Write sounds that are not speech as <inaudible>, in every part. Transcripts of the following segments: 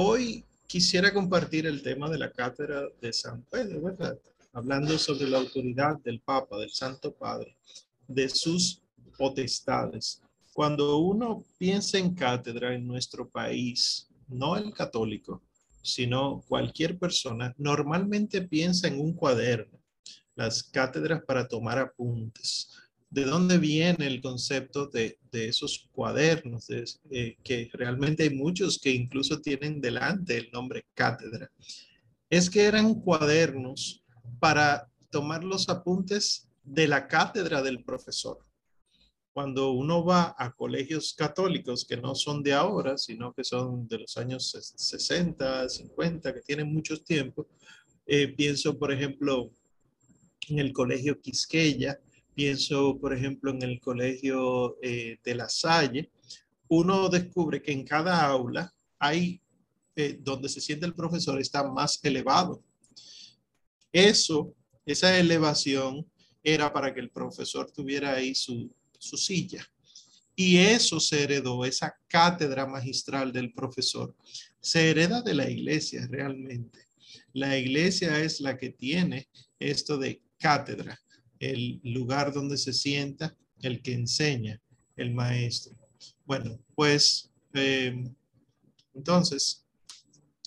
Hoy quisiera compartir el tema de la cátedra de San Pedro, ¿verdad? Hablando sobre la autoridad del Papa, del Santo Padre, de sus potestades. Cuando uno piensa en cátedra en nuestro país, no el católico, sino cualquier persona, normalmente piensa en un cuaderno, las cátedras para tomar apuntes. ¿De dónde viene el concepto de, esos cuadernos? Eh, que realmente hay muchos que incluso tienen delante el nombre cátedra. Es que eran cuadernos para tomar los apuntes de la cátedra del profesor. Cuando uno va a colegios católicos que no son de ahora, sino que son de los años 60, 50, que tienen muchos tiempos, eh, pienso, por ejemplo, en el colegio Quisqueya, pienso, por ejemplo, en el colegio eh, de La Salle, uno descubre que en cada aula hay, eh, donde se siente el profesor, está más elevado. Eso, esa elevación era para que el profesor tuviera ahí su, su silla. Y eso se heredó, esa cátedra magistral del profesor, se hereda de la iglesia realmente. La iglesia es la que tiene esto de cátedra el lugar donde se sienta el que enseña, el maestro. Bueno, pues eh, entonces,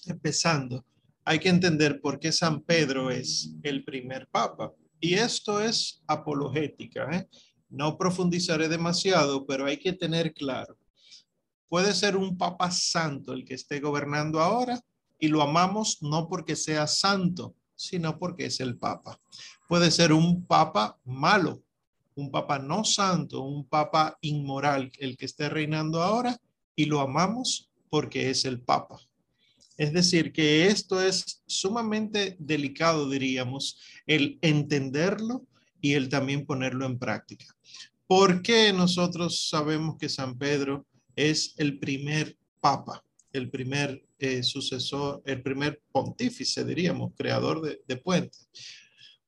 empezando, hay que entender por qué San Pedro es el primer papa. Y esto es apologética. ¿eh? No profundizaré demasiado, pero hay que tener claro. Puede ser un papa santo el que esté gobernando ahora y lo amamos no porque sea santo, sino porque es el papa puede ser un papa malo, un papa no santo, un papa inmoral, el que esté reinando ahora, y lo amamos porque es el papa. Es decir, que esto es sumamente delicado, diríamos, el entenderlo y el también ponerlo en práctica. ¿Por qué nosotros sabemos que San Pedro es el primer papa, el primer eh, sucesor, el primer pontífice, diríamos, creador de, de puentes?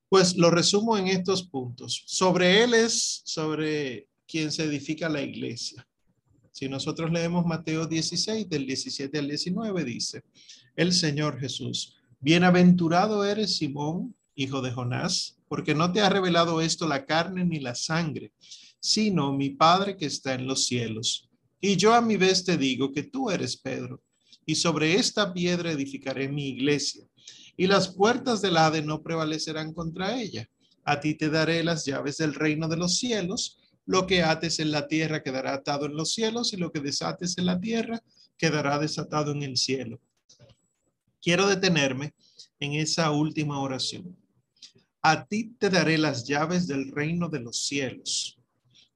Pues lo resumo en estos puntos. Sobre él es sobre quien se edifica la iglesia. Si nosotros leemos Mateo 16, del 17 al 19, dice, el Señor Jesús, bienaventurado eres Simón, hijo de Jonás, porque no te ha revelado esto la carne ni la sangre, sino mi Padre que está en los cielos. Y yo a mi vez te digo que tú eres Pedro, y sobre esta piedra edificaré mi iglesia y las puertas del Hade no prevalecerán contra ella. A ti te daré las llaves del reino de los cielos. Lo que ates en la tierra quedará atado en los cielos y lo que desates en la tierra quedará desatado en el cielo. Quiero detenerme en esa última oración. A ti te daré las llaves del reino de los cielos.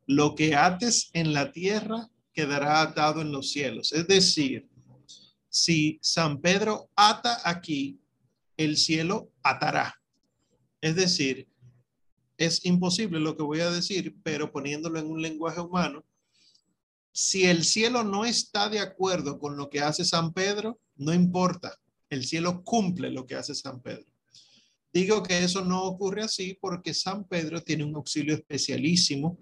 Lo que ates en la tierra quedará atado en los cielos. Es decir, si San Pedro ata aquí, el cielo atará. Es decir, es imposible lo que voy a decir, pero poniéndolo en un lenguaje humano, si el cielo no está de acuerdo con lo que hace San Pedro, no importa, el cielo cumple lo que hace San Pedro. Digo que eso no ocurre así porque San Pedro tiene un auxilio especialísimo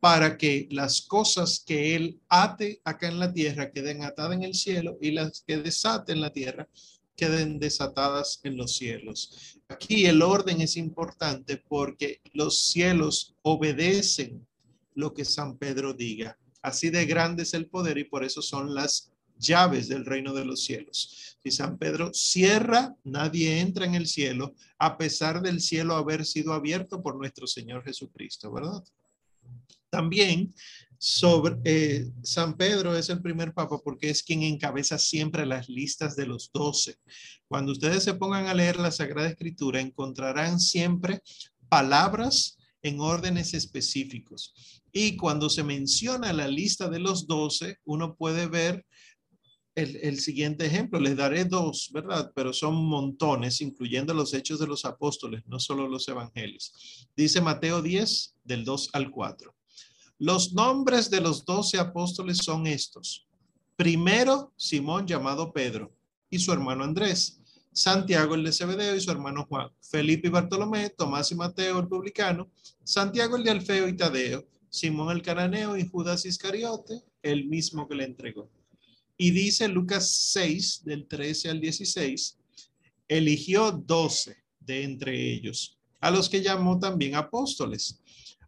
para que las cosas que él ate acá en la tierra queden atadas en el cielo y las que desate en la tierra queden desatadas en los cielos. Aquí el orden es importante porque los cielos obedecen lo que San Pedro diga. Así de grande es el poder y por eso son las llaves del reino de los cielos. Si San Pedro cierra, nadie entra en el cielo, a pesar del cielo haber sido abierto por nuestro Señor Jesucristo, ¿verdad? También sobre eh, San Pedro es el primer papa porque es quien encabeza siempre las listas de los doce. Cuando ustedes se pongan a leer la Sagrada Escritura, encontrarán siempre palabras en órdenes específicos. Y cuando se menciona la lista de los doce, uno puede ver el, el, siguiente ejemplo. Les daré dos, ¿verdad? Pero son montones, incluyendo los hechos de los apóstoles, no solo los evangelios. Dice Mateo 10, del 2 al 4. Los nombres de los doce apóstoles son estos. Primero, Simón llamado Pedro y su hermano Andrés. Santiago el de Zebedeo y su hermano Juan. Felipe y Bartolomé, Tomás y Mateo el publicano. Santiago el de Alfeo y Tadeo. Simón el cananeo y Judas Iscariote, el mismo que le entregó. Y dice Lucas 6, del 13 al 16, eligió doce de entre ellos, a los que llamó también apóstoles,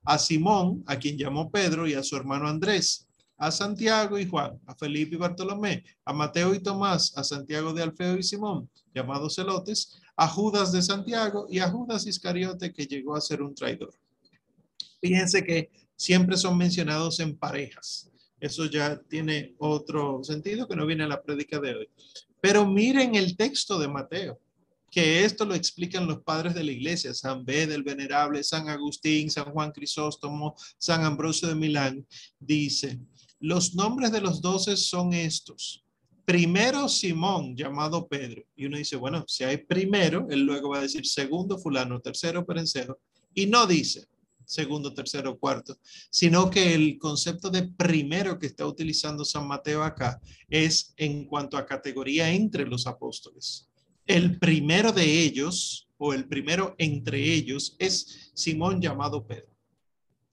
a Simón, a quien llamó Pedro, y a su hermano Andrés, a Santiago y Juan, a Felipe y Bartolomé, a Mateo y Tomás, a Santiago de Alfeo y Simón, llamados celotes, a Judas de Santiago y a Judas Iscariote, que llegó a ser un traidor. Fíjense que siempre son mencionados en parejas. Eso ya tiene otro sentido que no viene a la prédica de hoy. Pero miren el texto de Mateo, que esto lo explican los padres de la iglesia, San Bede el Venerable, San Agustín, San Juan Crisóstomo, San Ambrosio de Milán, dice, los nombres de los doce son estos. Primero Simón, llamado Pedro. Y uno dice, bueno, si hay primero, él luego va a decir segundo fulano, tercero perencero. Y no dice segundo, tercero, cuarto, sino que el concepto de primero que está utilizando San Mateo acá es en cuanto a categoría entre los apóstoles. El primero de ellos, o el primero entre ellos, es Simón llamado Pedro.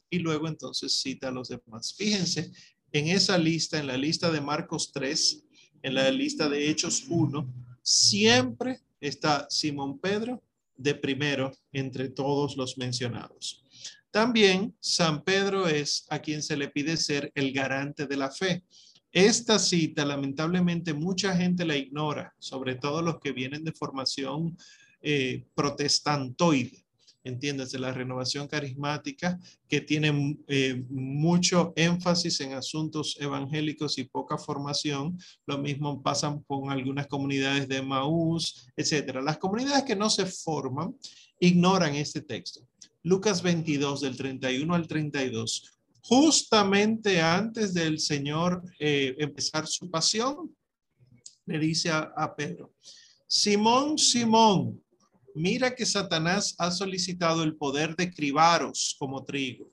Y luego entonces cita a los demás. Fíjense en esa lista, en la lista de Marcos 3, en la lista de Hechos 1, siempre está Simón Pedro de primero entre todos los mencionados. También San Pedro es a quien se le pide ser el garante de la fe. Esta cita, lamentablemente, mucha gente la ignora, sobre todo los que vienen de formación eh, protestantoide entiéndase, la renovación carismática, que tiene eh, mucho énfasis en asuntos evangélicos y poca formación. Lo mismo pasa con algunas comunidades de Maús, etcétera. Las comunidades que no se forman ignoran este texto. Lucas 22, del 31 al 32. Justamente antes del Señor eh, empezar su pasión, le dice a Pedro, Simón, Simón, mira que Satanás ha solicitado el poder de cribaros como trigo,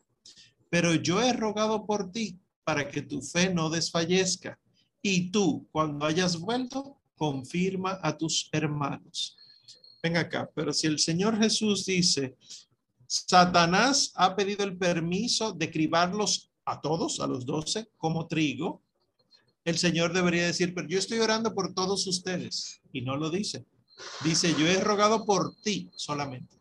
pero yo he rogado por ti para que tu fe no desfallezca. Y tú, cuando hayas vuelto, confirma a tus hermanos. Ven acá, pero si el Señor Jesús dice, Satanás ha pedido el permiso de cribarlos a todos, a los doce, como trigo, el Señor debería decir, pero yo estoy orando por todos ustedes. Y no lo dice. Dice, yo he rogado por ti solamente,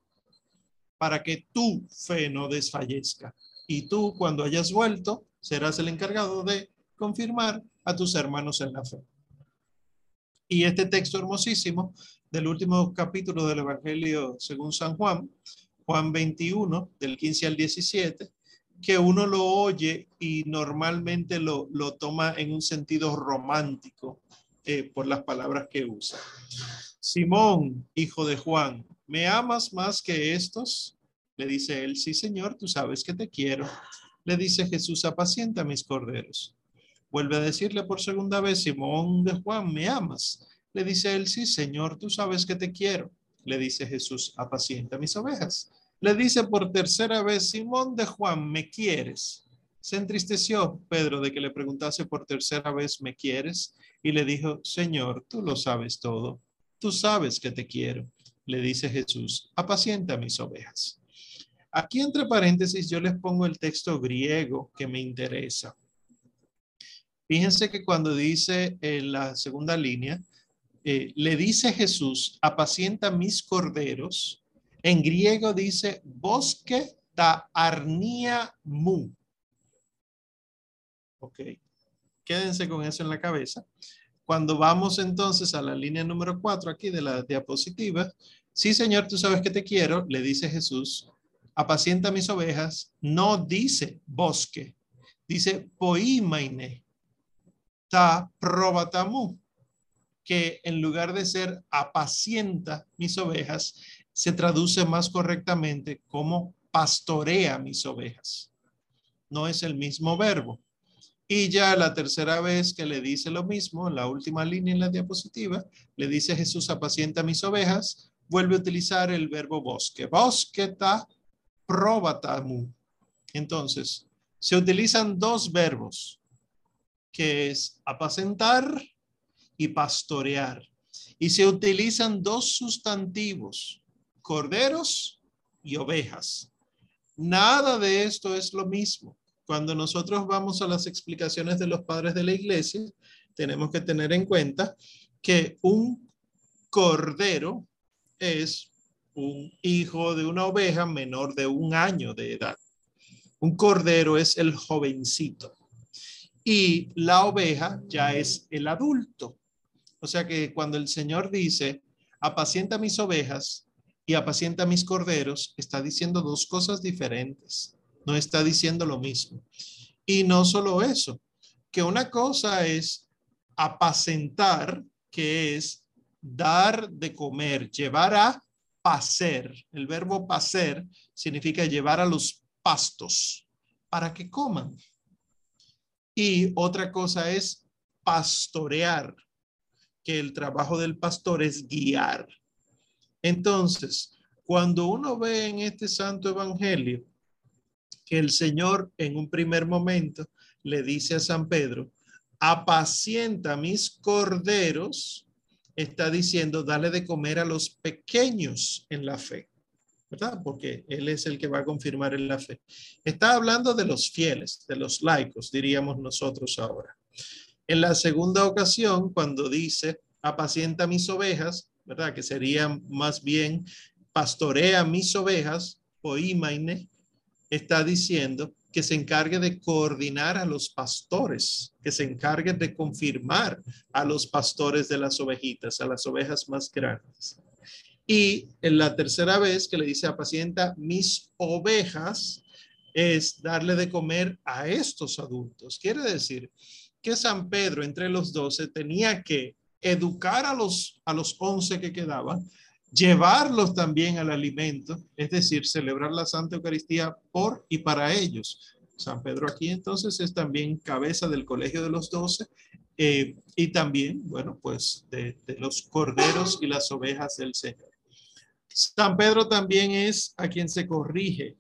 para que tu fe no desfallezca. Y tú, cuando hayas vuelto, serás el encargado de confirmar a tus hermanos en la fe. Y este texto hermosísimo del último capítulo del Evangelio según San Juan, Juan 21, del 15 al 17, que uno lo oye y normalmente lo, lo toma en un sentido romántico eh, por las palabras que usa. Simón, hijo de Juan, ¿me amas más que estos? Le dice él, sí, Señor, tú sabes que te quiero. Le dice Jesús, apacienta mis corderos. Vuelve a decirle por segunda vez, Simón de Juan, ¿me amas? Le dice él, sí, Señor, tú sabes que te quiero. Le dice Jesús, apacienta mis ovejas. Le dice por tercera vez, Simón de Juan, ¿me quieres? Se entristeció Pedro de que le preguntase por tercera vez, ¿me quieres? Y le dijo, Señor, tú lo sabes todo Tú sabes que te quiero, le dice Jesús, apacienta mis ovejas. Aquí entre paréntesis yo les pongo el texto griego que me interesa. Fíjense que cuando dice en la segunda línea, eh, le dice Jesús, apacienta mis corderos, en griego dice bosque ta arnia mu. Ok, quédense con eso en la cabeza. Cuando vamos entonces a la línea número cuatro aquí de la diapositiva, sí, Señor, tú sabes que te quiero, le dice Jesús, apacienta mis ovejas, no dice bosque, dice poimaine, ta probatamu, que en lugar de ser apacienta mis ovejas, se traduce más correctamente como pastorea mis ovejas. No es el mismo verbo. Y ya la tercera vez que le dice lo mismo, la última línea en la diapositiva, le dice Jesús, apacienta mis ovejas, vuelve a utilizar el verbo bosque. Bosqueta probatamu. Entonces, se utilizan dos verbos, que es apacentar y pastorear. Y se utilizan dos sustantivos, corderos y ovejas. Nada de esto es lo mismo cuando nosotros vamos a las explicaciones de los padres de la iglesia, tenemos que tener en cuenta que un cordero es un hijo de una oveja menor de un año de edad. Un cordero es el jovencito y la oveja ya es el adulto. O sea que cuando el Señor dice, apacienta mis ovejas y apacienta mis corderos, está diciendo dos cosas diferentes. No está diciendo lo mismo. Y no solo eso, que una cosa es apacentar, que es dar de comer, llevar a paser. El verbo paser significa llevar a los pastos para que coman. Y otra cosa es pastorear, que el trabajo del pastor es guiar. Entonces, cuando uno ve en este santo evangelio que el Señor en un primer momento le dice a San Pedro, apacienta mis corderos, está diciendo, dale de comer a los pequeños en la fe, ¿verdad? Porque Él es el que va a confirmar en la fe. Está hablando de los fieles, de los laicos, diríamos nosotros ahora. En la segunda ocasión, cuando dice, apacienta mis ovejas, ¿verdad? Que sería más bien, pastorea mis ovejas, oímaine, está diciendo que se encargue de coordinar a los pastores, que se encargue de confirmar a los pastores de las ovejitas, a las ovejas más grandes. Y en la tercera vez que le dice apacienta mis ovejas, es darle de comer a estos adultos. Quiere decir que San Pedro entre los doce tenía que educar a los, a los once que quedaban, llevarlos también al alimento, es decir, celebrar la Santa Eucaristía por y para ellos. San Pedro aquí entonces es también cabeza del Colegio de los Doce eh, y también, bueno, pues de, de los corderos y las ovejas del Señor. San Pedro también es a quien se corrige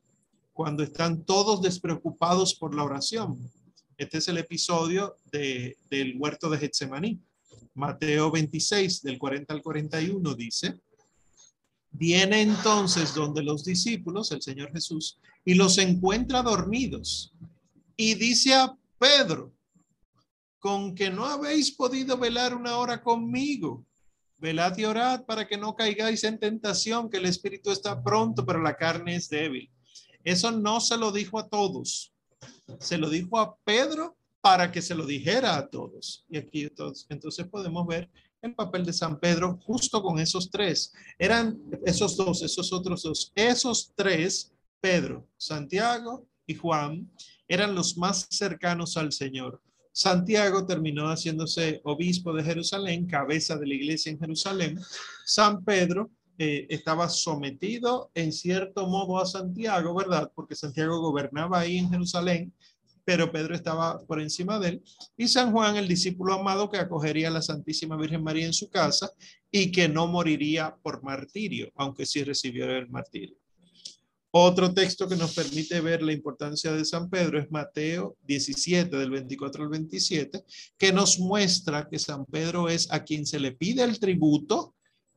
cuando están todos despreocupados por la oración. Este es el episodio de, del huerto de Getsemaní. Mateo 26, del 40 al 41, dice, Viene entonces donde los discípulos, el Señor Jesús, y los encuentra dormidos. Y dice a Pedro, con que no habéis podido velar una hora conmigo. Velad y orad para que no caigáis en tentación, que el espíritu está pronto, pero la carne es débil. Eso no se lo dijo a todos. Se lo dijo a Pedro para que se lo dijera a todos. Y aquí entonces, entonces podemos ver el papel de San Pedro justo con esos tres. Eran esos dos, esos otros dos. Esos tres, Pedro, Santiago y Juan, eran los más cercanos al Señor. Santiago terminó haciéndose obispo de Jerusalén, cabeza de la iglesia en Jerusalén. San Pedro eh, estaba sometido en cierto modo a Santiago, ¿verdad? Porque Santiago gobernaba ahí en Jerusalén pero Pedro estaba por encima de él, y San Juan, el discípulo amado que acogería a la Santísima Virgen María en su casa y que no moriría por martirio, aunque sí recibió el martirio. Otro texto que nos permite ver la importancia de San Pedro es Mateo 17, del 24 al 27, que nos muestra que San Pedro es a quien se le pide el tributo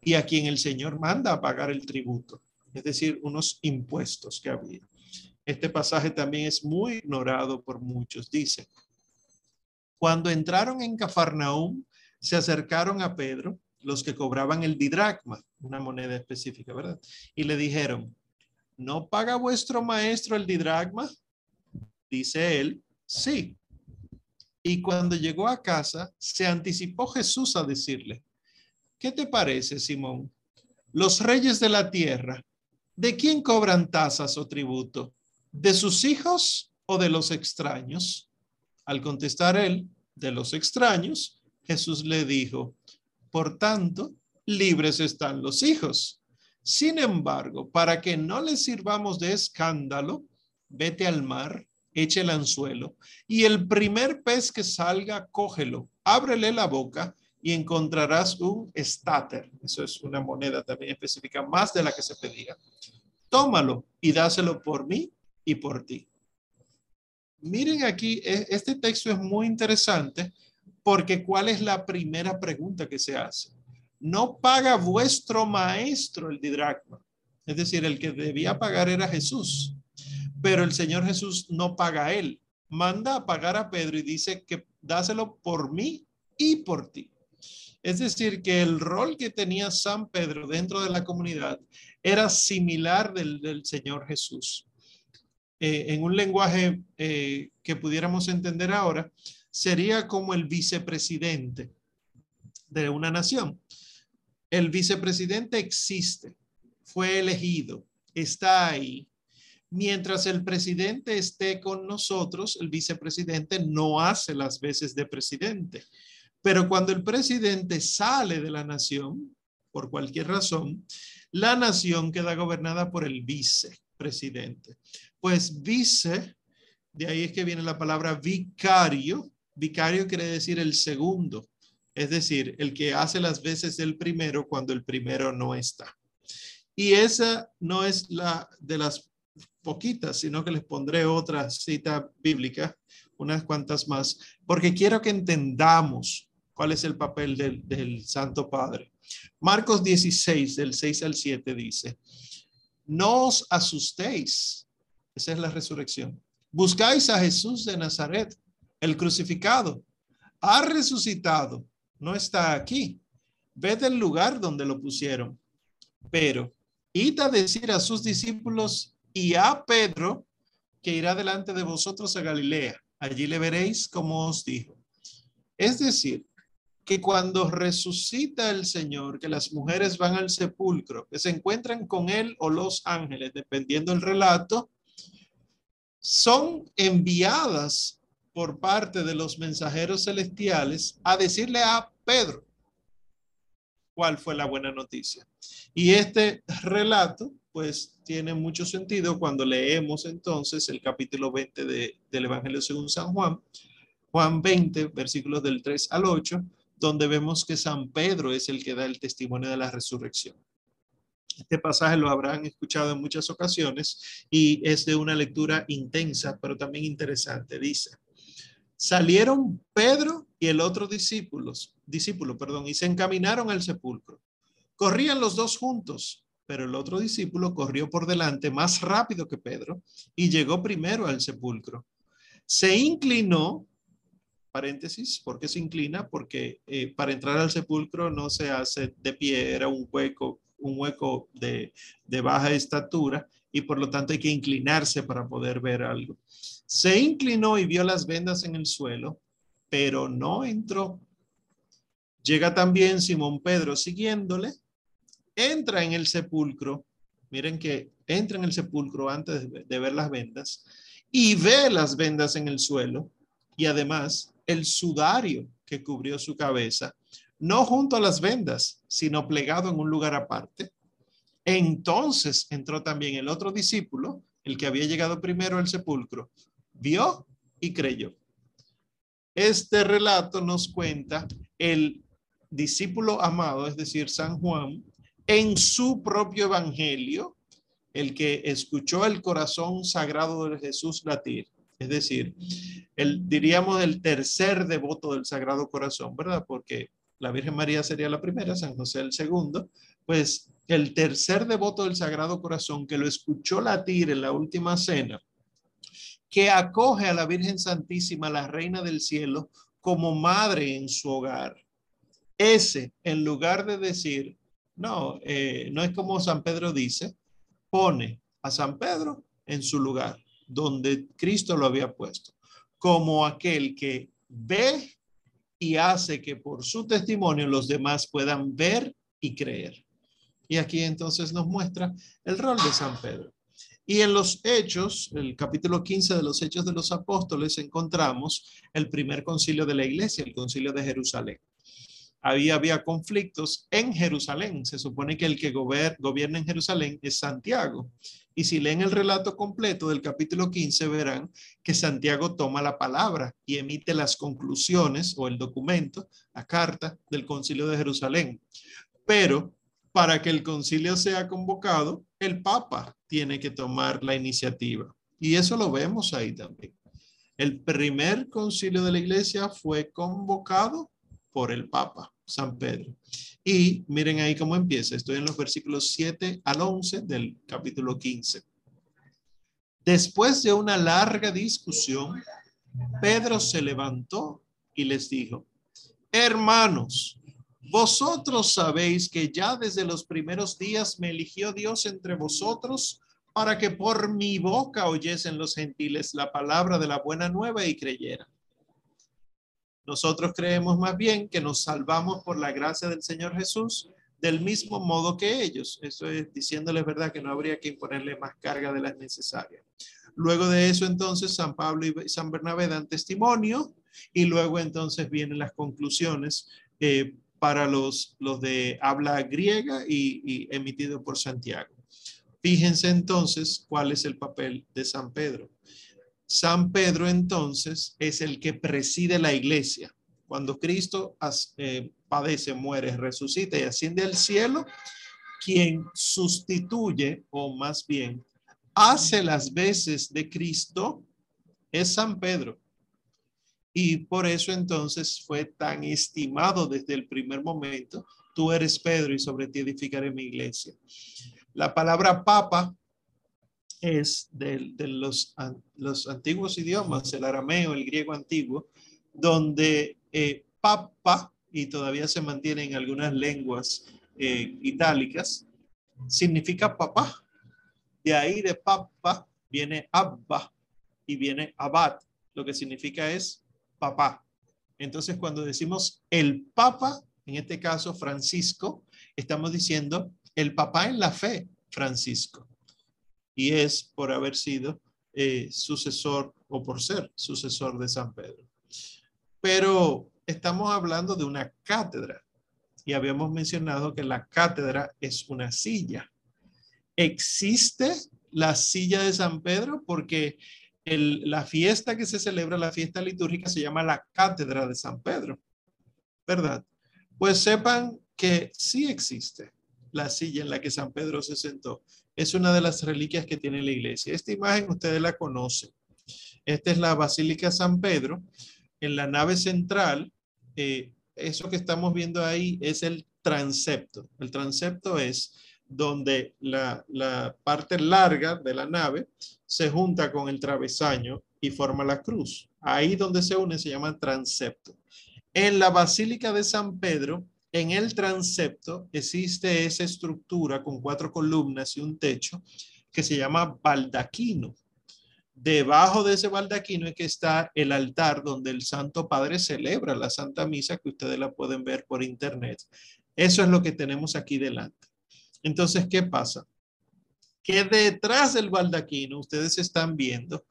y a quien el Señor manda a pagar el tributo, es decir, unos impuestos que había. Este pasaje también es muy ignorado por muchos. Dice, cuando entraron en Cafarnaúm, se acercaron a Pedro los que cobraban el didracma, una moneda específica, ¿verdad? Y le dijeron, ¿no paga vuestro maestro el didracma? Dice él, sí. Y cuando llegó a casa, se anticipó Jesús a decirle, ¿qué te parece, Simón? Los reyes de la tierra, ¿de quién cobran tasas o tributo? ¿De sus hijos o de los extraños? Al contestar él, de los extraños, Jesús le dijo, por tanto, libres están los hijos. Sin embargo, para que no les sirvamos de escándalo, vete al mar, eche el anzuelo y el primer pez que salga, cógelo, ábrele la boca y encontrarás un estáter. Eso es una moneda también específica, más de la que se pedía. Tómalo y dáselo por mí y por ti. Miren aquí, e, este texto es muy interesante porque ¿cuál es la primera pregunta que se hace? No paga vuestro maestro el didracma. Es decir, el que debía pagar era Jesús. Pero el Señor Jesús no paga a él. Manda a pagar a Pedro y dice que dáselo por mí y por ti. Es decir, que el rol que tenía San Pedro dentro de la comunidad era similar del, del Señor Jesús. Eh, en un lenguaje eh, que pudiéramos entender ahora, sería como el vicepresidente de una nación. El vicepresidente existe, fue elegido, está ahí. Mientras el presidente esté con nosotros, el vicepresidente no hace las veces de presidente. Pero cuando el presidente sale de la nación, por cualquier razón, la nación queda gobernada por el vicepresidente. Pues vice, de ahí es que viene la palabra vicario. Vicario quiere decir el segundo, es decir, el que hace las veces del primero cuando el primero no está. Y esa no es la de las poquitas, sino que les pondré otra cita bíblica, unas cuantas más, porque quiero que entendamos cuál es el papel del, Santo Padre. Marcos 16, del 6 al 7 dice, no os asustéis, esa es la resurrección. Buscáis a Jesús de Nazaret, el crucificado. Ha resucitado, no está aquí. Ved el lugar donde lo pusieron. Pero id a decir a sus discípulos y a Pedro que irá delante de vosotros a Galilea. Allí le veréis como os dijo. Es decir, que cuando resucita el Señor, que las mujeres van al sepulcro, que se encuentran con él o los ángeles, dependiendo del relato, son enviadas por parte de los mensajeros celestiales a decirle a Pedro cuál fue la buena noticia. Y este relato, pues, tiene mucho sentido cuando leemos entonces el capítulo 20 del Evangelio según San Juan, Juan 20, versículos del 3 al 8, donde vemos que San Pedro es el que da el testimonio de la resurrección. Este pasaje lo habrán escuchado en muchas ocasiones y es de una lectura intensa, pero también interesante. Dice, salieron Pedro y el otro discípulos, discípulo, perdón, y se encaminaron al sepulcro. Corrían los dos juntos, pero el otro discípulo corrió por delante más rápido que Pedro y llegó primero al sepulcro. Se inclinó, paréntesis, ¿por qué se inclina? Porque eh, para entrar al sepulcro no se hace de pie, era un hueco un hueco de, baja estatura y por lo tanto hay que inclinarse para poder ver algo. Se inclinó y vio las vendas en el suelo, pero no entró. Llega también Simón Pedro siguiéndole, entra en el sepulcro, miren que entra en el sepulcro antes de ver las vendas y ve las vendas en el suelo y además el sudario que cubrió su cabeza no junto a las vendas, sino plegado en un lugar aparte. Entonces entró también el otro discípulo, el que había llegado primero al sepulcro, vio y creyó. Este relato nos cuenta el discípulo amado, es decir, San Juan, en su propio evangelio, el que escuchó el corazón sagrado de Jesús latir, es decir, el, diríamos el tercer devoto del Sagrado Corazón, ¿verdad? Porque la Virgen María sería la primera, San José el segundo, pues el tercer devoto del Sagrado Corazón que lo escuchó latir en la última cena, que acoge a la Virgen Santísima, la Reina del Cielo, como madre en su hogar. Ese, en lugar de decir, no, eh, no es como San Pedro dice, pone a San Pedro en su lugar, donde Cristo lo había puesto, como aquel que ve y hace que por su testimonio los demás puedan ver y creer. Y aquí entonces nos muestra el rol de San Pedro. Y en los Hechos, el capítulo 15 de los Hechos de los Apóstoles, encontramos el primer concilio de la iglesia, el concilio de Jerusalén. Ahí había conflictos en Jerusalén. Se supone que el que gobierna en Jerusalén es Santiago. Y si leen el relato completo del capítulo 15, verán que Santiago toma la palabra y emite las conclusiones o el documento, la carta del concilio de Jerusalén. Pero para que el concilio sea convocado, el Papa tiene que tomar la iniciativa. Y eso lo vemos ahí también. El primer concilio de la iglesia fue convocado por el Papa, San Pedro. Y miren ahí cómo empieza. Estoy en los versículos 7 al 11 del capítulo 15. Después de una larga discusión, Pedro se levantó y les dijo, Hermanos, vosotros sabéis que ya desde los primeros días me eligió Dios entre vosotros para que por mi boca oyesen los gentiles la palabra de la buena nueva y creyeran. Nosotros creemos más bien que nos salvamos por la gracia del Señor Jesús del mismo modo que ellos. Eso es diciéndoles verdad que no habría que imponerle más carga de las necesarias. Luego de eso, entonces, San Pablo y San Bernabé dan testimonio y luego entonces vienen las conclusiones eh, para los, los de habla griega y, y emitido por Santiago. Fíjense entonces cuál es el papel de San Pedro. San Pedro entonces es el que preside la iglesia. Cuando Cristo eh, padece, muere, resucita y asciende al cielo, quien sustituye, o más bien, hace las veces de Cristo, es San Pedro. Y por eso entonces fue tan estimado desde el primer momento. Tú eres Pedro y sobre ti edificaré mi iglesia. La palabra papa es de, los, antiguos idiomas, el arameo, el griego antiguo, donde eh, papa, y todavía se mantiene en algunas lenguas eh, itálicas, significa papá. De ahí de papa viene abba y viene abad, lo que significa es papá. Entonces, cuando decimos el papa, en este caso Francisco, estamos diciendo el papá en la fe, Francisco y es por haber sido eh, sucesor o por ser sucesor de San Pedro. Pero estamos hablando de una cátedra y habíamos mencionado que la cátedra es una silla. ¿Existe la silla de San Pedro? Porque la fiesta que se celebra, la fiesta litúrgica, se llama la cátedra de San Pedro, ¿verdad? Pues sepan que sí existe la silla en la que San Pedro se sentó es una de las reliquias que tiene la iglesia. Esta imagen ustedes la conocen. Esta es la Basílica San Pedro. En la nave central, eh, eso que estamos viendo ahí es el transepto. El transepto es donde la, la parte larga de la nave se junta con el travesaño y forma la cruz. Ahí donde se une se llama transepto. En la Basílica de San Pedro en el transepto existe esa estructura con cuatro columnas y un techo que se llama baldaquino. Debajo de ese baldaquino es que está el altar donde el Santo Padre celebra la Santa Misa, que ustedes la pueden ver por internet. Eso es lo que tenemos aquí delante. Entonces, ¿qué pasa? Que detrás del baldaquino ustedes están viendo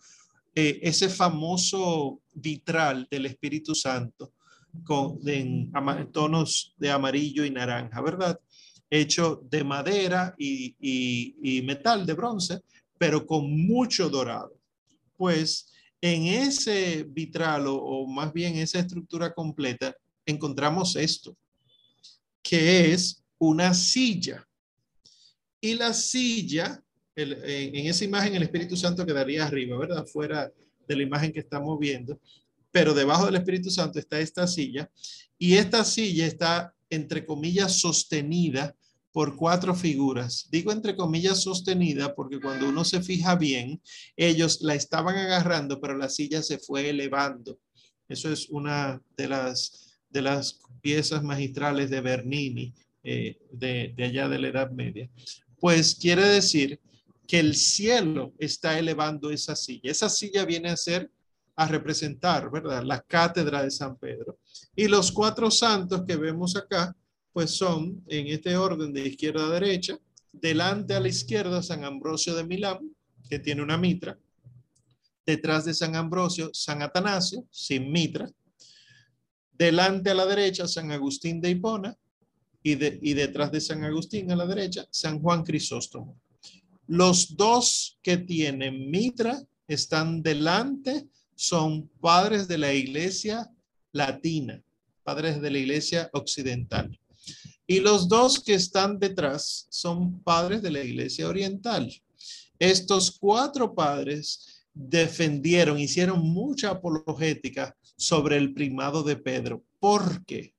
eh, ese famoso vitral del Espíritu Santo con, en, tonos de amarillo y naranja, ¿verdad? Hecho de madera y, metal de bronce, pero con mucho dorado. Pues en ese vitral o, más bien esa estructura completa encontramos esto, que es una silla. Y la silla, en, en, esa imagen el Espíritu Santo quedaría arriba, ¿verdad? Fuera de la imagen que estamos viendo pero debajo del Espíritu Santo está esta silla y esta silla está, entre comillas, sostenida por cuatro figuras. Digo entre comillas sostenida porque cuando uno se fija bien, ellos la estaban agarrando, pero la silla se fue elevando. Eso es una de las, de las piezas magistrales de Bernini, eh, de, de allá de la Edad Media. Pues quiere decir que el cielo está elevando esa silla. Esa silla viene a ser a representar, ¿verdad? La cátedra de San Pedro. Y los cuatro santos que vemos acá, pues son en este orden de izquierda a derecha. Delante a la izquierda, San Ambrosio de Milán, que tiene una mitra. Detrás de San Ambrosio, San Atanasio, sin mitra. Delante a la derecha, San Agustín de Hipona. Y, de, y detrás de San Agustín a la derecha, San Juan Crisóstomo. Los dos que tienen mitra están delante son padres de la iglesia latina, padres de la iglesia occidental. Y los dos que están detrás son padres de la iglesia oriental. Estos cuatro padres defendieron, hicieron mucha apologética sobre el primado de Pedro. ¿Por qué?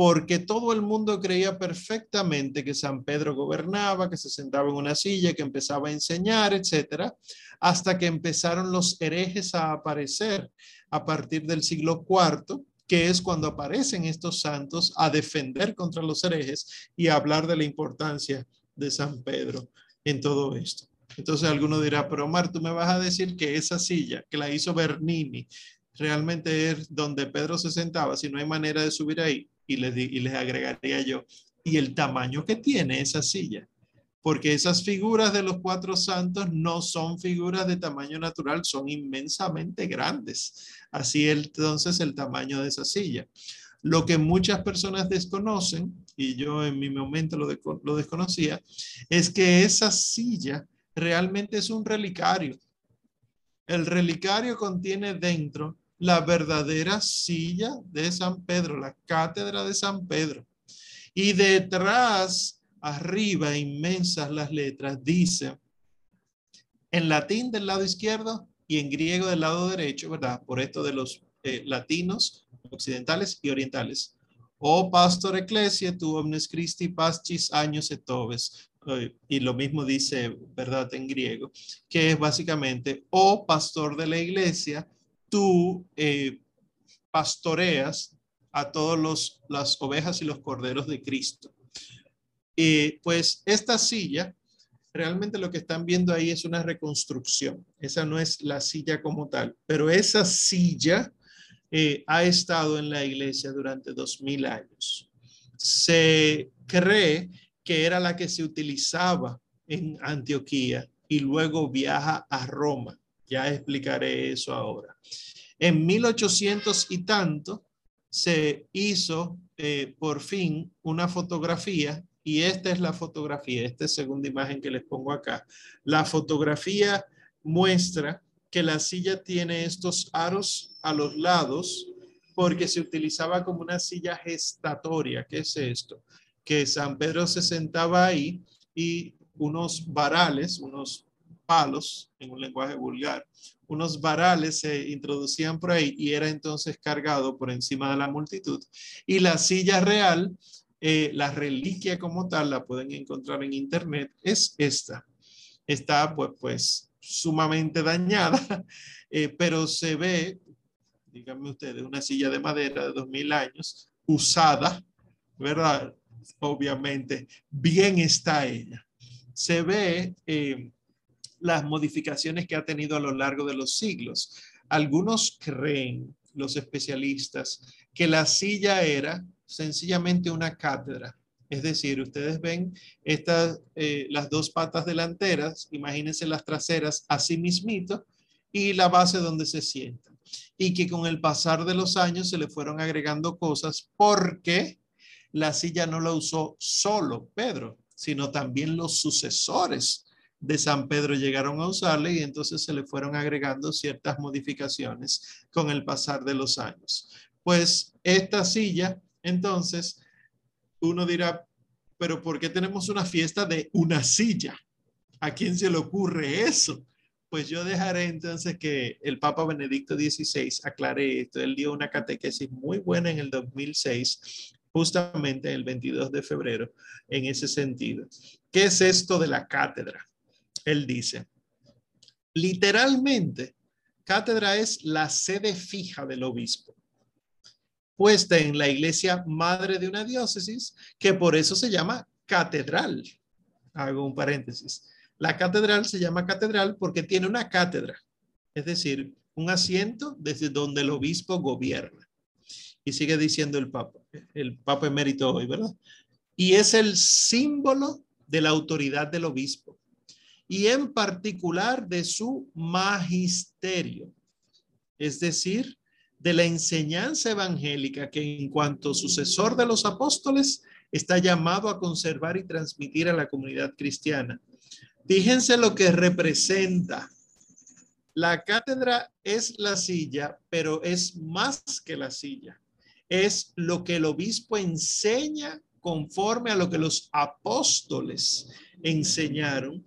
Porque todo el mundo creía perfectamente que San Pedro gobernaba, que se sentaba en una silla, que empezaba a enseñar, etcétera hasta que empezaron los herejes a aparecer a partir del siglo IV, que es cuando aparecen estos santos a defender contra los herejes y a hablar de la importancia de San Pedro en todo esto. Entonces alguno dirá, pero Omar, tú me vas a decir que esa silla que la hizo Bernini realmente es donde Pedro se sentaba, si no hay manera de subir ahí, y les, y les agregaría yo, y el tamaño que tiene esa silla porque esas figuras de los cuatro santos no son figuras de tamaño natural, son inmensamente grandes. Así entonces el tamaño de esa silla. Lo que muchas personas desconocen, y yo en mi momento lo, lo desconocía, es que esa silla realmente es un relicario. El relicario contiene dentro la verdadera silla de San Pedro, la cátedra de San Pedro. Y detrás arriba, inmensas las letras, dice en latín del lado izquierdo y en griego del lado derecho, ¿verdad? Por esto de los eh, latinos, occidentales y orientales. O pastor ecclesia, tu omnes Christi pascis años et Y lo mismo dice, ¿verdad? En griego, que es básicamente, o pastor de la iglesia, tú eh, pastoreas a todas las ovejas y los corderos de Cristo. Pues esta silla, realmente lo que están viendo ahí es una reconstrucción. Esa no es la silla como tal, pero esa silla eh, ha estado en la iglesia durante dos mil años. Se cree que era la que se utilizaba en Antioquía y luego viaja a Roma. Ya explicaré eso ahora. En 1800 y tanto se hizo eh, por fin una fotografía y esta es la fotografía, esta es segunda imagen que les pongo acá. La fotografía muestra que la silla tiene estos aros a los lados porque se utilizaba como una silla gestatoria. ¿Qué es esto? Que San Pedro se sentaba ahí y unos varales, unos palos, en un lenguaje vulgar, unos varales se introducían por ahí y era entonces cargado por encima de la multitud. Y la silla real eh, la reliquia como tal la pueden encontrar en internet, es esta. Está pues, pues sumamente dañada, <laughs> eh, pero se ve, díganme ustedes, una silla de madera de dos mil años usada, ¿verdad? Obviamente, bien está ella. Se ve eh, las modificaciones que ha tenido a lo largo de los siglos. Algunos creen, los especialistas, que la silla era sencillamente una cátedra. Es decir, ustedes ven estas, eh, las dos patas delanteras, imagínense las traseras así mismito y la base donde se sientan. Y que con el pasar de los años se le fueron agregando cosas porque la silla no la usó solo Pedro, sino también los sucesores de San Pedro llegaron a usarla y entonces se le fueron agregando ciertas modificaciones con el pasar de los años. Pues esta silla entonces, uno dirá, pero ¿por qué tenemos una fiesta de una silla? ¿A quién se le ocurre eso? Pues yo dejaré entonces que el Papa Benedicto XVI aclare esto. Él dio una catequesis muy buena en el 2006, justamente el 22 de febrero, en ese sentido. ¿Qué es esto de la cátedra? Él dice, literalmente, cátedra es la sede fija del obispo puesta en la iglesia madre de una diócesis, que por eso se llama catedral. Hago un paréntesis. La catedral se llama catedral porque tiene una cátedra, es decir, un asiento desde donde el obispo gobierna. Y sigue diciendo el Papa, el Papa emérito hoy, ¿verdad? Y es el símbolo de la autoridad del obispo y en particular de su magisterio, es decir, de la enseñanza evangélica que en cuanto sucesor de los apóstoles está llamado a conservar y transmitir a la comunidad cristiana. Fíjense lo que representa. La cátedra es la silla, pero es más que la silla. Es lo que el obispo enseña conforme a lo que los apóstoles enseñaron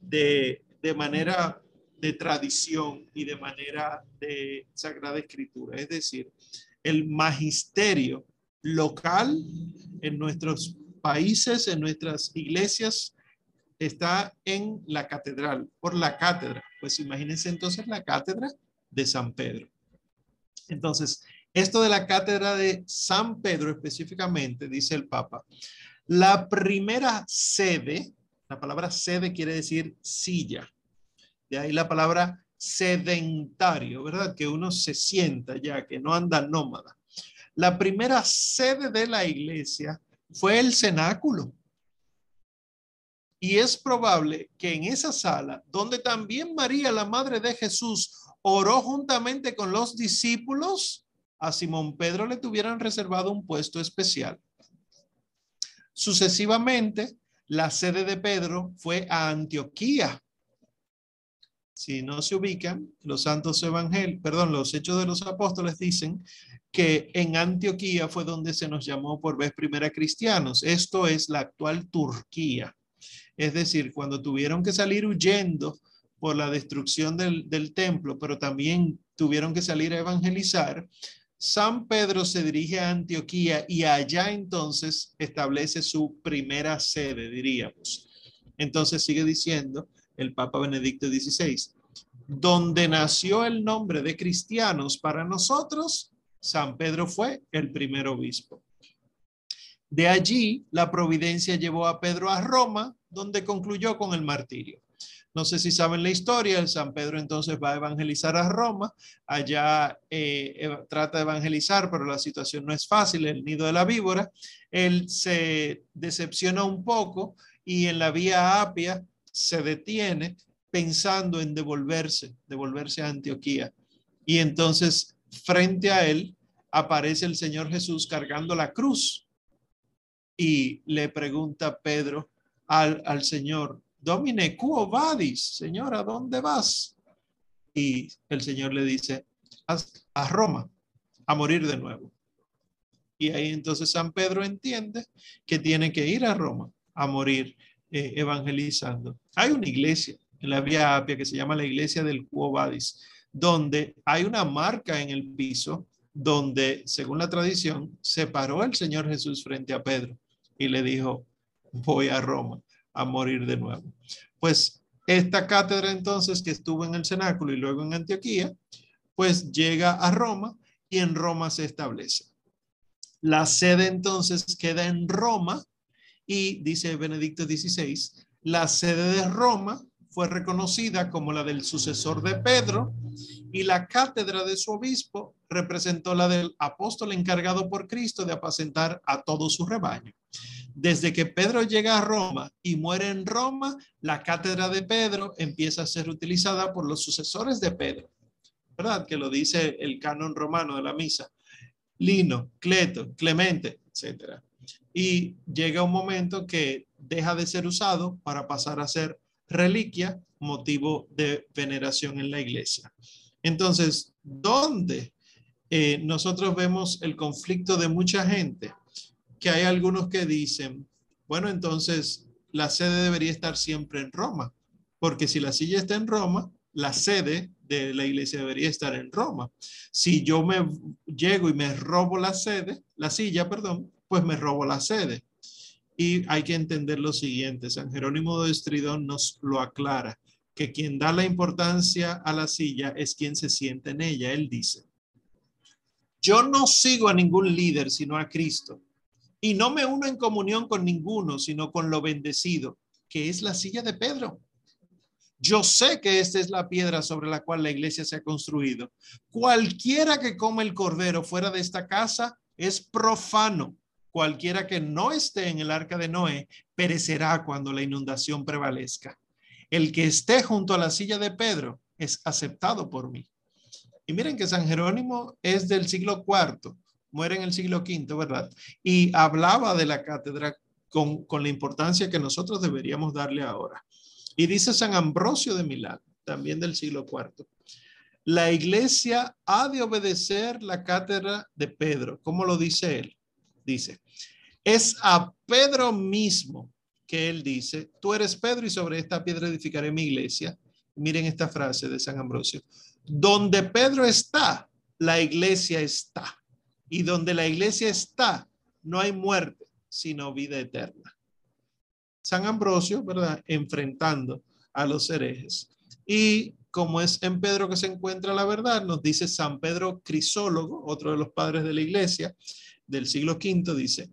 de, de manera de tradición y de manera de Sagrada Escritura. Es decir, el magisterio local en nuestros países, en nuestras iglesias, está en la catedral, por la cátedra. Pues imagínense entonces la cátedra de San Pedro. Entonces, Esto de la cátedra de San Pedro específicamente, dice el Papa, la primera sede, la palabra sede quiere decir silla. De ahí la palabra sedentario, ¿verdad? Que uno se sienta ya, que no anda nómada. La primera sede de la iglesia fue el cenáculo. Y es probable que en esa sala, donde también María, la madre de Jesús, oró juntamente con los discípulos, a Simón Pedro le tuvieran reservado un puesto especial. Sucesivamente, la sede de Pedro fue a Antioquía. Si no se ubican, los santos evangelios, perdón, los hechos de los apóstoles dicen que en Antioquía fue donde se nos llamó por vez primera cristianos. Esto es la actual Turquía. Es decir, cuando tuvieron que salir huyendo por la destrucción del, del templo, pero también tuvieron que salir a evangelizar, San Pedro se dirige a Antioquía y allá entonces establece su primera sede, diríamos. Entonces sigue diciendo el Papa Benedicto XVI, donde nació el nombre de cristianos para nosotros, San Pedro fue el primer obispo. De allí, la providencia llevó a Pedro a Roma, donde concluyó con el martirio. No sé si saben la historia, el San Pedro entonces va a evangelizar a Roma, allá eh, trata de evangelizar, pero la situación no es fácil, el nido de la víbora. Él se decepciona un poco y en la vía Apia se detiene pensando en devolverse, devolverse a Antioquía. Y entonces frente a él aparece el Señor Jesús cargando la cruz y le pregunta Pedro al, al Señor, Domine, quo vadis? Señor, ¿a dónde vas? Y el Señor le dice, a Roma, a morir de nuevo. Y ahí entonces San Pedro entiende que tiene que ir a Roma a morir eh, evangelizando. Hay una iglesia en la Vía Apia que se llama la iglesia del Quo Vadis, donde hay una marca en el piso donde, según la tradición, se paró el Señor Jesús frente a Pedro y le dijo, voy a Roma a morir de nuevo. Pues esta cátedra entonces que estuvo en el cenáculo y luego en Antioquía, pues llega a Roma y en Roma se establece. La sede entonces queda en Roma y dice Benedicto XVI, la sede de Roma fue reconocida como la del sucesor de Pedro y la cátedra de su obispo representó la del apóstol encargado por Cristo de apacentar a todo su rebaño. Desde que Pedro llega a Roma y muere en Roma, la cátedra de Pedro empieza a ser utilizada por los sucesores de Pedro, ¿verdad? Que lo dice el canon romano de la misa. Lino, Cleto, Clemente, etcétera. Y llega un momento que deja de ser usado para pasar a ser reliquia, motivo de veneración en la iglesia. Entonces, ¿dónde eh, nosotros vemos el conflicto de mucha gente? Que hay algunos que dicen, bueno, entonces la sede debería estar siempre en Roma, porque si la silla está en Roma, la sede de la iglesia debería estar en Roma. Si yo me llego y me robo la sede, la silla, perdón, pues me robo la sede. Y hay que entender lo siguiente, San Jerónimo de Estridón nos lo aclara, que quien da la importancia a la silla es quien se siente en ella. Él dice, yo no sigo a ningún líder sino a Cristo, y no me uno en comunión con ninguno, sino con lo bendecido, que es la silla de Pedro. Yo sé que esta es la piedra sobre la cual la iglesia se ha construido. Cualquiera que come el cordero fuera de esta casa es profano cualquiera que no esté en el arca de Noé perecerá cuando la inundación prevalezca. El que esté junto a la silla de Pedro es aceptado por mí. Y miren que San Jerónimo es del siglo cuarto, muere en el siglo quinto, ¿verdad? Y hablaba de la cátedra con, con la importancia que nosotros deberíamos darle ahora. Y dice San Ambrosio de Milán, también del siglo cuarto. La iglesia ha de obedecer la cátedra de Pedro, como lo dice él dice, es a Pedro mismo que él dice, tú eres Pedro y sobre esta piedra edificaré mi iglesia. Miren esta frase de San Ambrosio. Donde Pedro está, la iglesia está. Y donde la iglesia está, no hay muerte, sino vida eterna. San Ambrosio, ¿verdad? Enfrentando a los herejes. Y como es en Pedro que se encuentra la verdad, nos dice San Pedro Crisólogo, otro de los padres de la iglesia del siglo V, dice,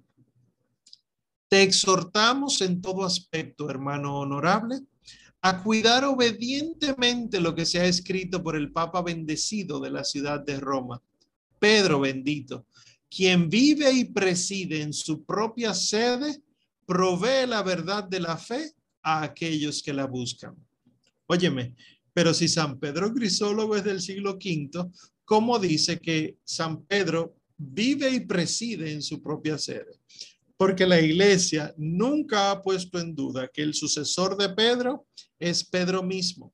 te exhortamos en todo aspecto, hermano honorable, a cuidar obedientemente lo que se ha escrito por el Papa bendecido de la ciudad de Roma, Pedro bendito, quien vive y preside en su propia sede, provee la verdad de la fe a aquellos que la buscan. Óyeme, pero si San Pedro Crisólogo es del siglo V, ¿cómo dice que San Pedro vive y preside en su propia sede? Porque la iglesia nunca ha puesto en duda que el sucesor de Pedro es Pedro mismo,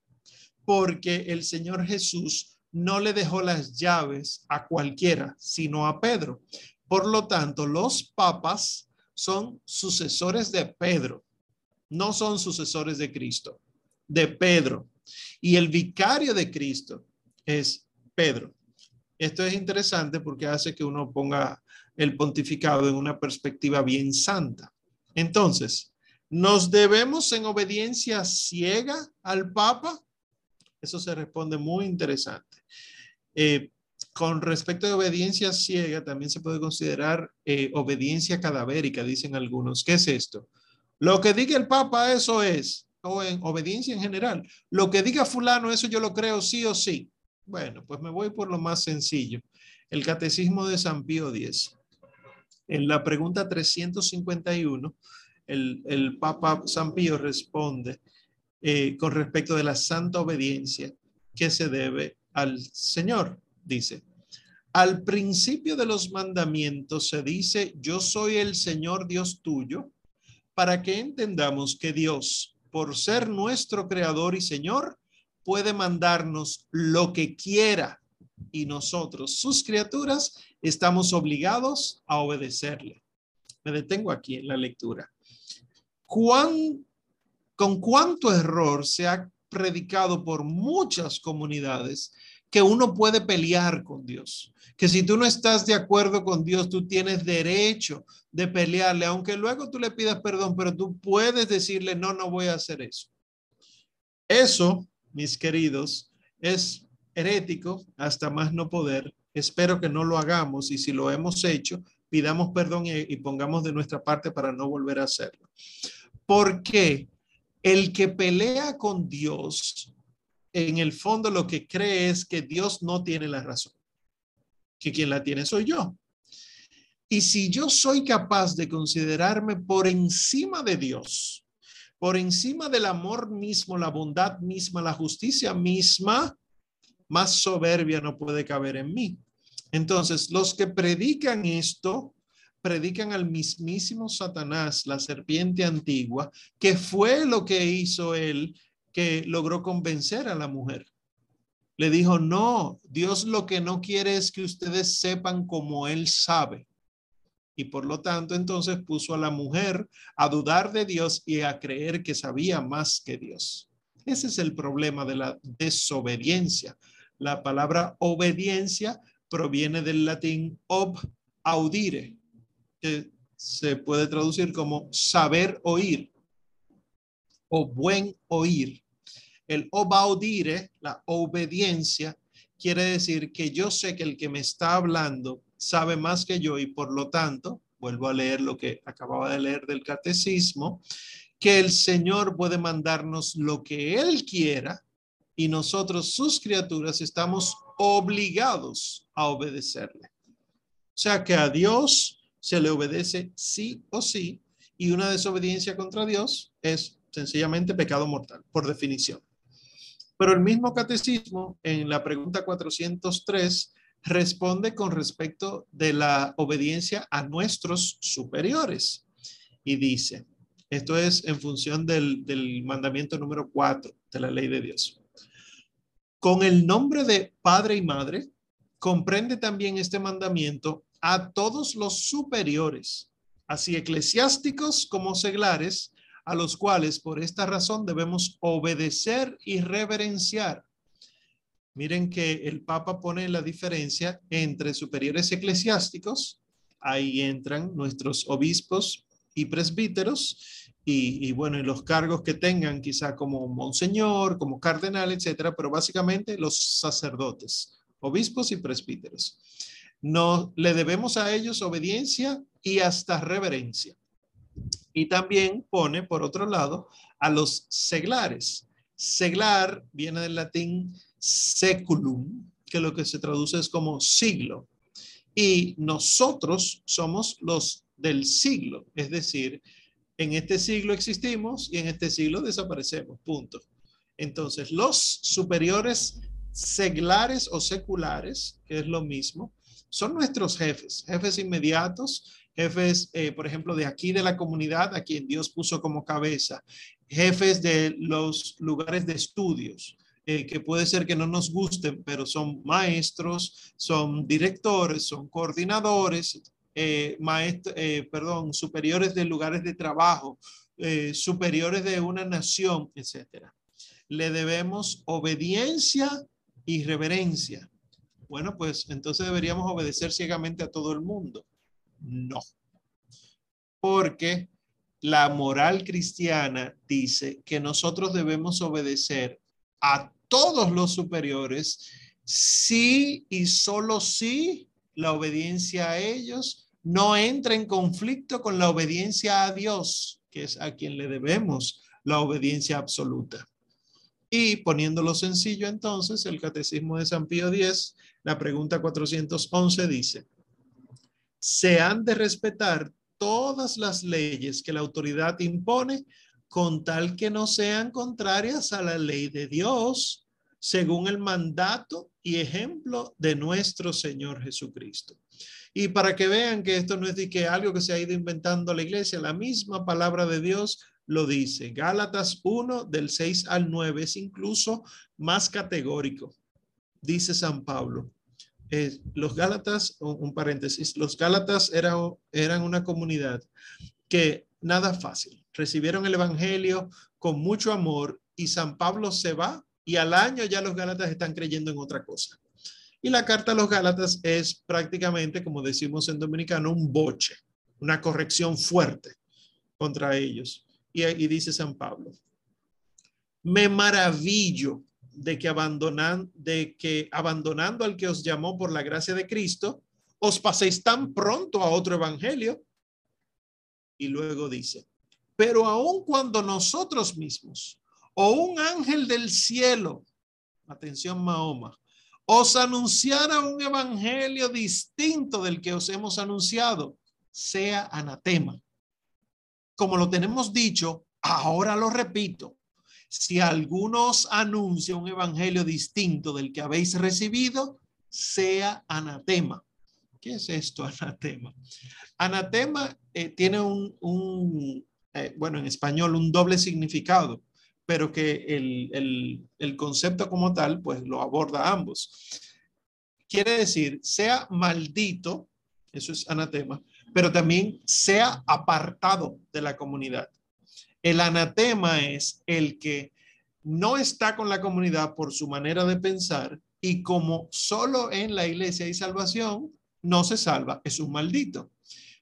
porque el Señor Jesús no le dejó las llaves a cualquiera, sino a Pedro. Por lo tanto, los papas son sucesores de Pedro, no son sucesores de Cristo, de Pedro. Y el vicario de Cristo es Pedro. Esto es interesante porque hace que uno ponga el pontificado en una perspectiva bien santa. Entonces, ¿nos debemos en obediencia ciega al Papa? Eso se responde muy interesante. Eh, con respecto a obediencia ciega, también se puede considerar eh, obediencia cadavérica, dicen algunos. ¿Qué es esto? Lo que diga el Papa, eso es, o en obediencia en general. Lo que diga fulano, eso yo lo creo sí o sí. Bueno, pues me voy por lo más sencillo. El Catecismo de San Pío X. En la pregunta 351, el, el Papa San Pío responde eh, con respecto de la santa obediencia que se debe al Señor. Dice, al principio de los mandamientos se dice, yo soy el Señor Dios tuyo, para que entendamos que Dios, por ser nuestro creador y Señor, puede mandarnos lo que quiera y nosotros, sus criaturas, estamos obligados a obedecerle. Me detengo aquí en la lectura. ¿Cuán, ¿Con cuánto error se ha predicado por muchas comunidades que uno puede pelear con Dios? que si tú no estás de acuerdo con Dios, tú tienes derecho de pelearle, aunque luego tú le pidas perdón, pero tú puedes decirle, no, no voy a hacer eso. Eso, mis queridos, es herético hasta más no poder. Espero que no lo hagamos y si lo hemos hecho, pidamos perdón y, pongamos de nuestra parte para no volver a hacerlo. Porque el que pelea con Dios, en el fondo lo que cree es que Dios no tiene la razón que quien la tiene soy yo. Y si yo soy capaz de considerarme por encima de Dios, por encima del amor mismo, la bondad misma, la justicia misma, más soberbia no puede caber en mí. Entonces, los que predican esto, predican al mismísimo Satanás, la serpiente antigua, que fue lo que hizo él que logró convencer a la mujer le dijo, no, Dios lo que no quiere es que ustedes sepan como Él sabe. Y por lo tanto, entonces puso a la mujer a dudar de Dios y a creer que sabía más que Dios. Ese es el problema de la desobediencia. La palabra obediencia proviene del latín ob audire, que se puede traducir como saber oír o buen oír. El obaudire, la obediencia, quiere decir que yo sé que el que me está hablando sabe más que yo y por lo tanto, vuelvo a leer lo que acababa de leer del catecismo, que el Señor puede mandarnos lo que Él quiera y nosotros, sus criaturas, estamos obligados a obedecerle. O sea que a Dios se le obedece sí o sí y una desobediencia contra Dios es sencillamente pecado mortal, por definición. Pero el mismo catecismo, en la pregunta 403, responde con respecto de la obediencia a nuestros superiores. Y dice, esto es en función del, del mandamiento número 4 de la ley de Dios. Con el nombre de padre y madre, comprende también este mandamiento a todos los superiores, así eclesiásticos como seglares, a los cuales por esta razón debemos obedecer y reverenciar. Miren que el Papa pone la diferencia entre superiores eclesiásticos, ahí entran nuestros obispos y presbíteros, y, bueno, y los cargos que tengan, quizá como monseñor, como cardenal, etcétera, pero básicamente los sacerdotes, obispos y presbíteros. No le debemos a ellos obediencia y hasta reverencia. Y también pone, por otro lado, a los seglares. Seglar viene del latín seculum, que lo que se traduce es como siglo. Y nosotros somos los del siglo, es decir, en este siglo existimos y en este siglo desaparecemos, punto. Entonces, los superiores seglares o seculares, que es lo mismo, son nuestros jefes, jefes inmediatos, jefes, eh, por ejemplo, de aquí de la comunidad, a quien Dios puso como cabeza, jefes de los lugares de estudios, eh, que puede ser que no nos gusten, pero son maestros, son directores, son coordinadores, eh, eh, perdón, superiores de lugares de trabajo, superiores de una nación, etcétera. Le debemos obediencia y reverencia. Bueno, pues entonces deberíamos obedecer ciegamente a todo el mundo. No. Porque la moral cristiana dice que nosotros debemos obedecer a todos los superiores si y solo si la obediencia a ellos no entra en conflicto con la obediencia a Dios, que es a quien le debemos la obediencia absoluta. Y poniéndolo sencillo, entonces, el Catecismo de San Pío X, la pregunta 411 dice, se han de respetar todas las leyes que la autoridad impone con tal que no sean contrarias a la ley de Dios, según el mandato y ejemplo de nuestro Señor Jesucristo. Y para que vean que esto no es de que algo que se ha ido inventando la iglesia, la misma palabra de Dios lo dice. Gálatas 1 del 6 al 9 es incluso más categórico. Dice San Pablo. los Gálatas, un paréntesis, los Gálatas eran, eran una comunidad que nada fácil. Recibieron el Evangelio con mucho amor y San Pablo se va y al año ya los Gálatas están creyendo en otra cosa. Y la carta a los Gálatas es prácticamente, como decimos en dominicano, un boche, una corrección fuerte contra ellos. Y, y dice San Pablo, me maravillo de que, abandonan, de que abandonando al que os llamó por la gracia de Cristo, os paséis tan pronto a otro evangelio. Y luego dice, pero aun cuando nosotros mismos o un ángel del cielo, atención Mahoma, os anunciara un evangelio distinto del que os hemos anunciado, sea anatema. Como lo tenemos dicho, ahora lo repito. Si alguno os anuncia un evangelio distinto del que habéis recibido, sea anatema. ¿Qué es esto, <laughs> anatema? Anatema eh, tiene un, eh, bueno, en español, un doble significado pero que el, concepto como tal, pues lo aborda ambos. Quiere decir, sea maldito, eso es anatema, pero también sea apartado de la comunidad. El anatema es el que no está con la comunidad por su manera de pensar y como solo en la iglesia hay salvación, no se salva, es un maldito.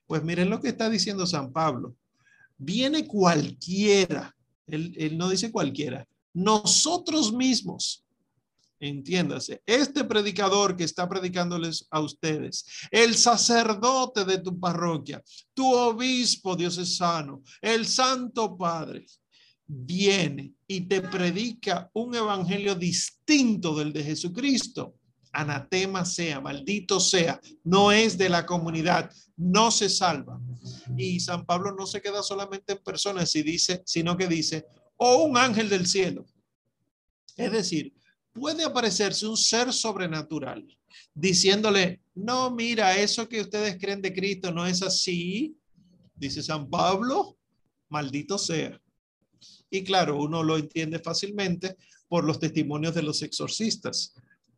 Pues miren lo que está diciendo San Pablo. Viene cualquiera él, no dice cualquiera. Nosotros mismos Entiéndase, este predicador que está predicándoles a ustedes, el sacerdote de tu parroquia, tu obispo diocesano, el Santo Padre, viene y te predica un evangelio distinto del de Jesucristo. Anatema sea, maldito sea, no es de la comunidad, no se salva. Y San Pablo no se queda solamente en personas, y dice, sino que dice, o oh, un ángel del cielo. Es decir, puede aparecerse un ser sobrenatural diciéndole, no, mira, eso que ustedes creen de Cristo no es así. Dice San Pablo, maldito sea. Y claro, uno lo entiende fácilmente por los testimonios de los exorcistas.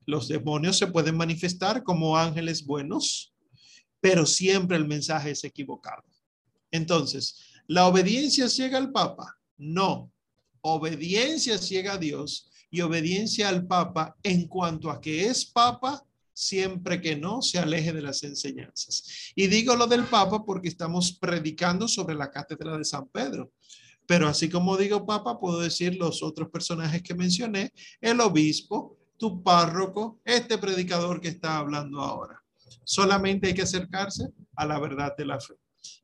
Los demonios se pueden manifestar como ángeles buenos, pero siempre el mensaje es equivocado. Entonces, ¿la obediencia ciega al Papa? No. Obediencia ciega a Dios y obediencia al Papa en cuanto a que es Papa siempre que no se aleje de las enseñanzas. Y digo lo del Papa porque estamos predicando sobre la cátedra de San Pedro. Pero así como digo papa, puedo decir los otros personajes que mencioné, el obispo, tu párroco, este predicador que está hablando ahora. Solamente hay que acercarse a la verdad de la fe.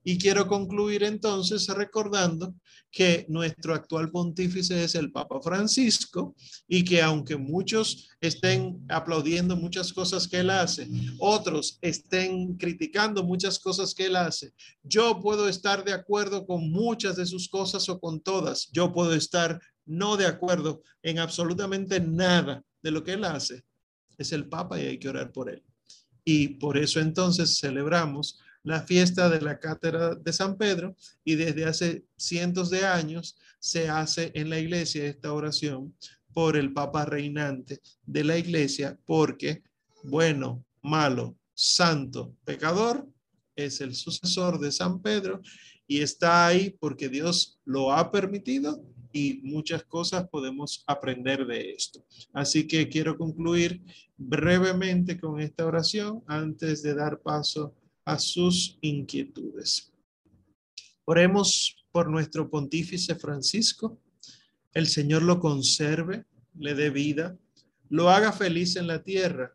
Y quiero concluir entonces recordando que nuestro actual pontífice es el Papa Francisco y que aunque muchos estén aplaudiendo muchas cosas que él hace, otros estén criticando muchas cosas que él hace, yo puedo estar de acuerdo con muchas de sus cosas o con todas. Yo puedo estar no de acuerdo en absolutamente nada de lo que él hace. Es el Papa y hay que orar por él. Y por eso entonces celebramos la fiesta de la cátedra de San Pedro y desde hace cientos de años se hace en la iglesia esta oración por el Papa reinante de la iglesia porque bueno, malo, santo, pecador es el sucesor de San Pedro y está ahí porque Dios lo ha permitido y muchas cosas podemos aprender de esto. Así que quiero concluir brevemente con esta oración antes de dar paso a sus inquietudes. Oremos por nuestro pontífice Francisco. El Señor lo conserve, le dé vida, lo haga feliz en la tierra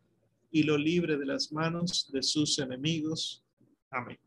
y lo libre de las manos de sus enemigos. Amén.